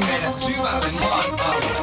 decimated two out in one hour.